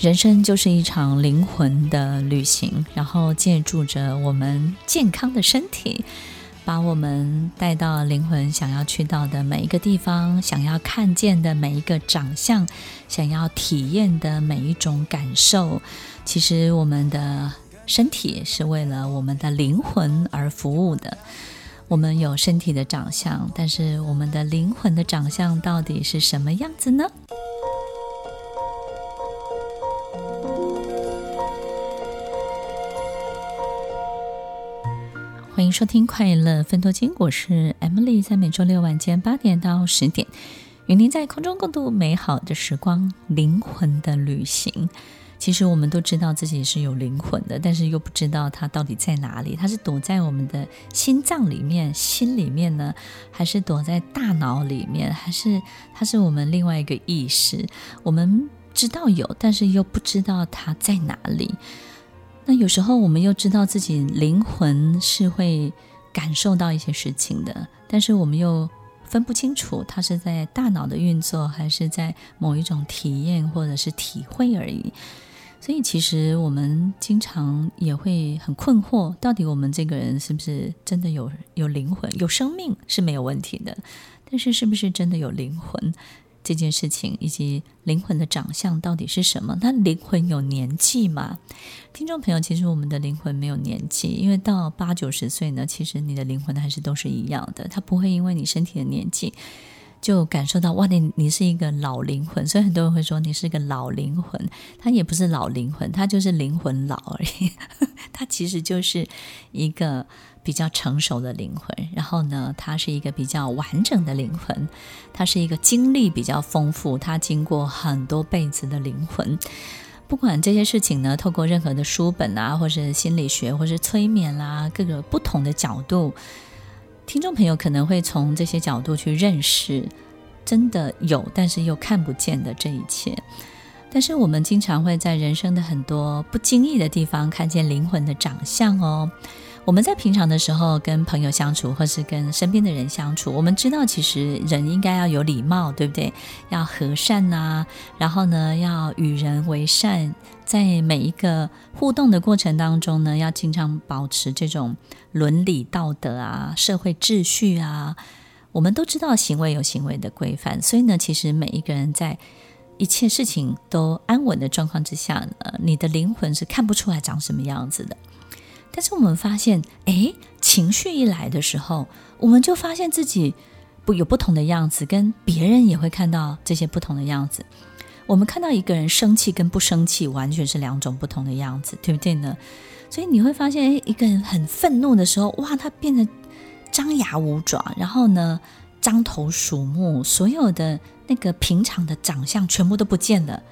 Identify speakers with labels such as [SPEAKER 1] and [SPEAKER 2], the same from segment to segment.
[SPEAKER 1] 人生就是一场灵魂的旅行，然后借助着我们健康的身体，把我们带到灵魂想要去到的每一个地方，想要看见的每一个长相，想要体验的每一种感受。其实，我们的身体是为了我们的灵魂而服务的。我们有身体的长相，但是我们的灵魂的长相到底是什么样子呢？欢迎收听《快乐分多金》，我是 Emily，在每周六晚间八点到十点，与您在空中共度美好的时光。灵魂的旅行，其实我们都知道自己是有灵魂的，但是又不知道它到底在哪里。它是躲在我们的心脏里面、心里面呢，还是躲在大脑里面，还是它是我们另外一个意识？我们知道有，但是又不知道它在哪里。那有时候我们又知道自己灵魂是会感受到一些事情的，但是我们又分不清楚它是在大脑的运作，还是在某一种体验或者是体会而已。所以其实我们经常也会很困惑，到底我们这个人是不是真的有有灵魂、有生命是没有问题的，但是是不是真的有灵魂？这件事情以及灵魂的长相到底是什么？那灵魂有年纪吗？听众朋友，其实我们的灵魂没有年纪，因为到八九十岁呢，其实你的灵魂还是都是一样的，它不会因为你身体的年纪就感受到哇，你你是一个老灵魂。所以很多人会说你是一个老灵魂，它也不是老灵魂，它就是灵魂老而已，它其实就是一个。比较成熟的灵魂，然后呢，它是一个比较完整的灵魂，它是一个经历比较丰富，它经过很多辈子的灵魂。不管这些事情呢，透过任何的书本啊，或是心理学，或是催眠啦、各个不同的角度，听众朋友可能会从这些角度去认识，真的有，但是又看不见的这一切。但是我们经常会在人生的很多不经意的地方，看见灵魂的长相哦。我们在平常的时候跟朋友相处，或是跟身边的人相处，我们知道其实人应该要有礼貌，对不对？要和善呐，然后呢，要与人为善，在每一个互动的过程当中呢，要经常保持这种伦理道德啊、社会秩序啊。我们都知道行为有行为的规范，所以呢，其实每一个人在一切事情都安稳的状况之下呃，你的灵魂是看不出来长什么样子的。但是我们发现，哎，情绪一来的时候，我们就发现自己不有不同的样子，跟别人也会看到这些不同的样子。我们看到一个人生气跟不生气，完全是两种不同的样子，对不对呢？所以你会发现，哎，一个人很愤怒的时候，哇，他变得张牙舞爪，然后呢，獐头鼠目，所有的那个平常的长相全部都不见了，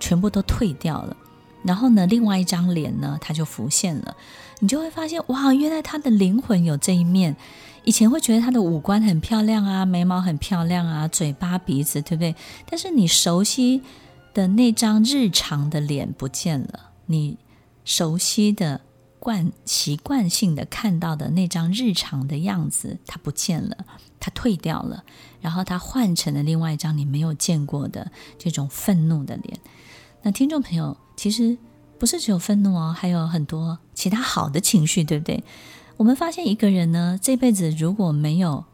[SPEAKER 1] 全部都退掉了。然后呢，另外一张脸呢，它就浮现了。你就会发现，哇，原来他的灵魂有这一面。以前会觉得他的五官很漂亮啊，眉毛很漂亮啊，嘴巴鼻子，对不对？但是你熟悉的那张日常的脸不见了，你熟悉的惯习惯性的看到的那张日常的样子，它不见了，它退掉了，然后它换成了另外一张你没有见过的这种愤怒的脸。那听众朋友，其实。不是只有愤怒哦，还有很多其他好的情绪，对不对？我们发现一个人呢，这辈子如果没有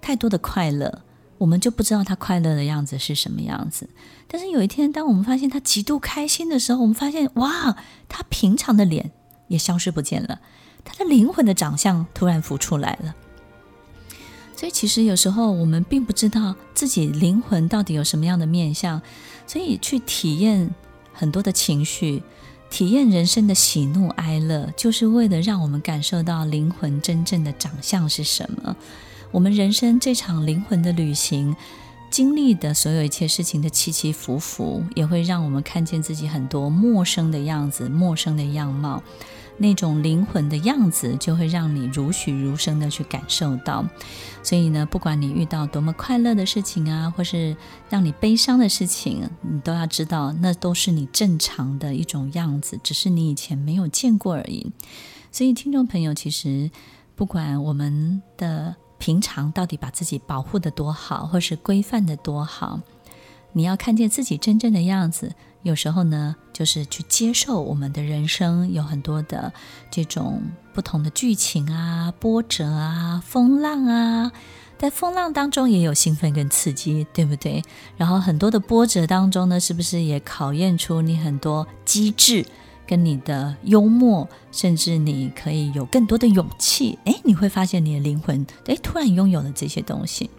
[SPEAKER 1] 太多的快乐，我们就不知道他快乐的样子是什么样子。但是有一天，当我们发现他极度开心的时候，我们发现哇，他平常的脸也消失不见了，他的灵魂的长相突然浮出来了。所以其实有时候我们并不知道自己灵魂到底有什么样的面相，所以去体验很多的情绪。体验人生的喜怒哀乐，就是为了让我们感受到灵魂真正的长相是什么。我们人生这场灵魂的旅行，经历的所有一切事情的起起伏伏，也会让我们看见自己很多陌生的样子、陌生的样貌。那种灵魂的样子，就会让你如许如生的去感受到。所以呢，不管你遇到多么快乐的事情啊，或是让你悲伤的事情，你都要知道，那都是你正常的一种样子，只是你以前没有见过而已。所以，听众朋友，其实不管我们的平常到底把自己保护得多好，或是规范得多好，你要看见自己真正的样子。有时候呢，就是去接受我们的人生有很多的这种不同的剧情啊、波折啊、风浪啊，在风浪当中也有兴奋跟刺激，对不对？然后很多的波折当中呢，是不是也考验出你很多机智跟你的幽默，甚至你可以有更多的勇气？诶，你会发现你的灵魂，诶，突然拥有了这些东西。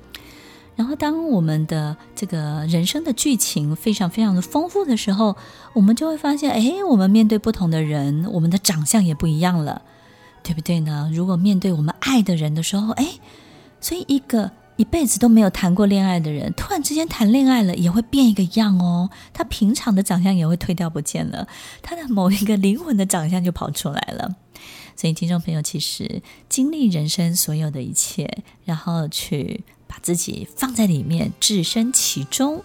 [SPEAKER 1] 然后，当我们的这个人生的剧情非常非常的丰富的时候，我们就会发现，哎，我们面对不同的人，我们的长相也不一样了，对不对呢？如果面对我们爱的人的时候，哎，所以一个一辈子都没有谈过恋爱的人，突然之间谈恋爱了，也会变一个样哦。他平常的长相也会退掉不见了，他的某一个灵魂的长相就跑出来了。所以，听众朋友，其实经历人生所有的一切，然后去。把自己放在里面，置身其中，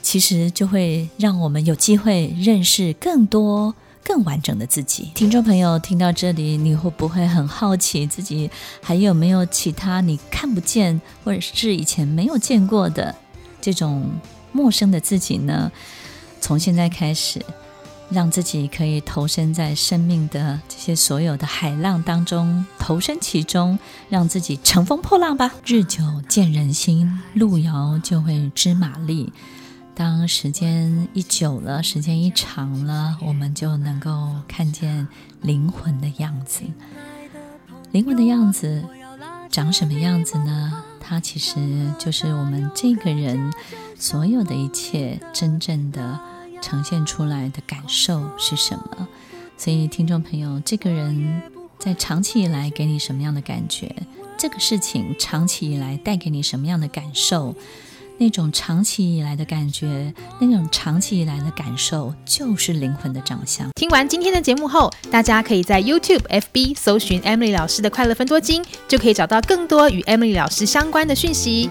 [SPEAKER 1] 其实就会让我们有机会认识更多、更完整的自己。听众朋友，听到这里，你会不会很好奇自己还有没有其他你看不见，或者是以前没有见过的这种陌生的自己呢？从现在开始。让自己可以投身在生命的这些所有的海浪当中，投身其中，让自己乘风破浪吧。日久见人心，路遥就会知马力。当时间一久了，时间一长了，我们就能够看见灵魂的样子。灵魂的样子长什么样子呢？它其实就是我们这个人所有的一切真正的。呈现出来的感受是什么？所以，听众朋友，这个人在长期以来给你什么样的感觉？这个事情长期以来带给你什么样的感受？那种长期以来的感觉，那种长期以来的感受，就是灵魂的长相。
[SPEAKER 2] 听完今天的节目后，大家可以在 YouTube、FB 搜寻 Emily 老师的快乐分多金，就可以找到更多与 Emily 老师相关的讯息。